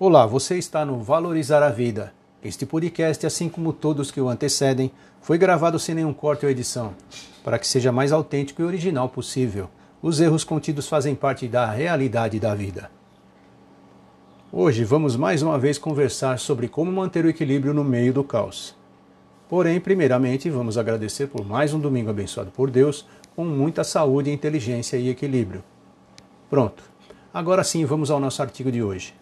Olá, você está no Valorizar a Vida. Este podcast, assim como todos que o antecedem, foi gravado sem nenhum corte ou edição, para que seja mais autêntico e original possível. Os erros contidos fazem parte da realidade da vida. Hoje vamos mais uma vez conversar sobre como manter o equilíbrio no meio do caos. Porém, primeiramente, vamos agradecer por mais um domingo abençoado por Deus, com muita saúde, inteligência e equilíbrio. Pronto. Agora sim, vamos ao nosso artigo de hoje.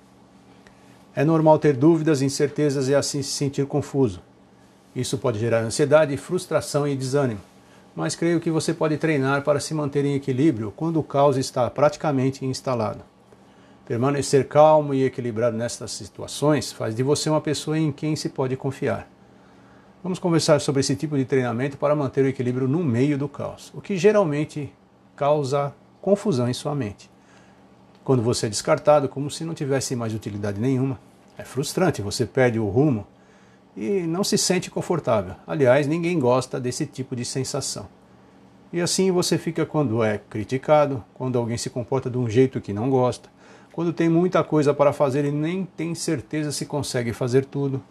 É normal ter dúvidas, incertezas e assim se sentir confuso. Isso pode gerar ansiedade, frustração e desânimo. Mas creio que você pode treinar para se manter em equilíbrio quando o caos está praticamente instalado. Permanecer calmo e equilibrado nestas situações faz de você uma pessoa em quem se pode confiar. Vamos conversar sobre esse tipo de treinamento para manter o equilíbrio no meio do caos, o que geralmente causa confusão em sua mente quando você é descartado, como se não tivesse mais utilidade nenhuma. É frustrante, você perde o rumo e não se sente confortável. Aliás, ninguém gosta desse tipo de sensação. E assim você fica quando é criticado, quando alguém se comporta de um jeito que não gosta, quando tem muita coisa para fazer e nem tem certeza se consegue fazer tudo,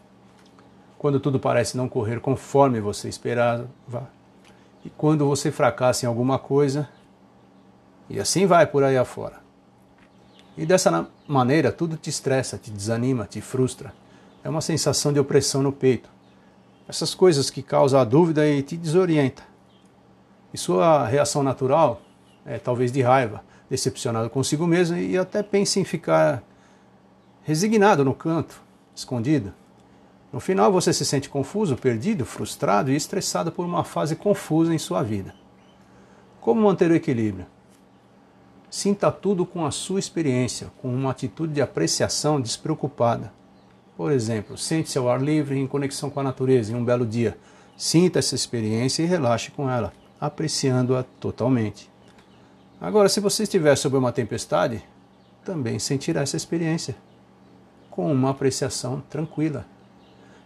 quando tudo parece não correr conforme você esperava, e quando você fracassa em alguma coisa, e assim vai por aí afora. E dessa maneira tudo te estressa, te desanima, te frustra. É uma sensação de opressão no peito. Essas coisas que causam a dúvida e te desorienta. E sua reação natural é talvez de raiva, decepcionado consigo mesmo e até pense em ficar resignado no canto, escondido. No final você se sente confuso, perdido, frustrado e estressado por uma fase confusa em sua vida. Como manter o equilíbrio? Sinta tudo com a sua experiência, com uma atitude de apreciação despreocupada. Por exemplo, sente-se ao ar livre em conexão com a natureza em um belo dia. Sinta essa experiência e relaxe com ela, apreciando-a totalmente. Agora, se você estiver sob uma tempestade, também sentirá essa experiência com uma apreciação tranquila.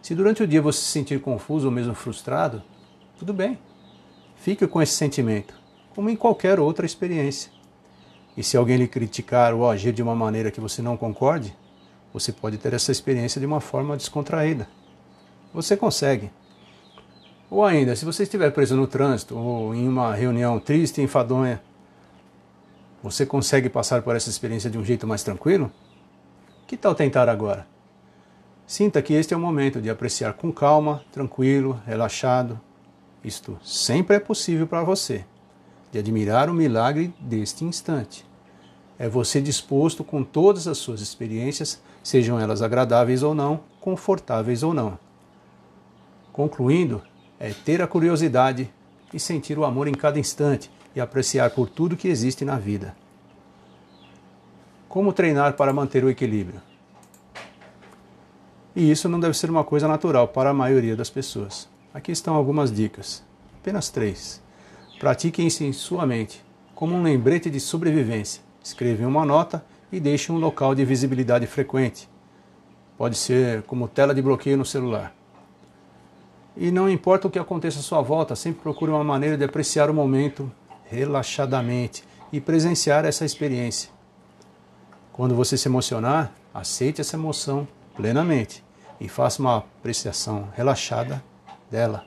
Se durante o dia você se sentir confuso ou mesmo frustrado, tudo bem. Fique com esse sentimento, como em qualquer outra experiência. E se alguém lhe criticar ou agir de uma maneira que você não concorde, você pode ter essa experiência de uma forma descontraída. Você consegue. Ou ainda, se você estiver preso no trânsito ou em uma reunião triste e enfadonha, você consegue passar por essa experiência de um jeito mais tranquilo? Que tal tentar agora? Sinta que este é o momento de apreciar com calma, tranquilo, relaxado. Isto sempre é possível para você de admirar o milagre deste instante. É você disposto com todas as suas experiências, sejam elas agradáveis ou não, confortáveis ou não. Concluindo, é ter a curiosidade e sentir o amor em cada instante e apreciar por tudo que existe na vida. Como treinar para manter o equilíbrio? E isso não deve ser uma coisa natural para a maioria das pessoas. Aqui estão algumas dicas, apenas três. Pratique isso em sua mente, como um lembrete de sobrevivência. Escreva em uma nota e deixe um local de visibilidade frequente. Pode ser como tela de bloqueio no celular. E não importa o que aconteça à sua volta, sempre procure uma maneira de apreciar o momento relaxadamente e presenciar essa experiência. Quando você se emocionar, aceite essa emoção plenamente e faça uma apreciação relaxada dela.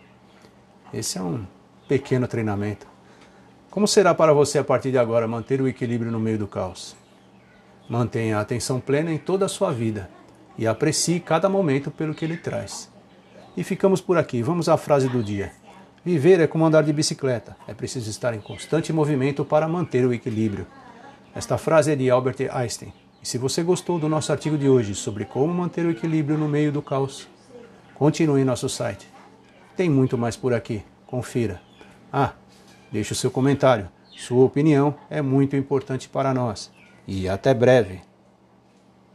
Esse é um pequeno treinamento. Como será para você a partir de agora manter o equilíbrio no meio do caos? Mantenha a atenção plena em toda a sua vida e aprecie cada momento pelo que ele traz. E ficamos por aqui. Vamos à frase do dia. Viver é como andar de bicicleta. É preciso estar em constante movimento para manter o equilíbrio. Esta frase é de Albert Einstein. E se você gostou do nosso artigo de hoje sobre como manter o equilíbrio no meio do caos, continue em nosso site. Tem muito mais por aqui. Confira. Ah, deixe o seu comentário. Sua opinião é muito importante para nós. E até breve.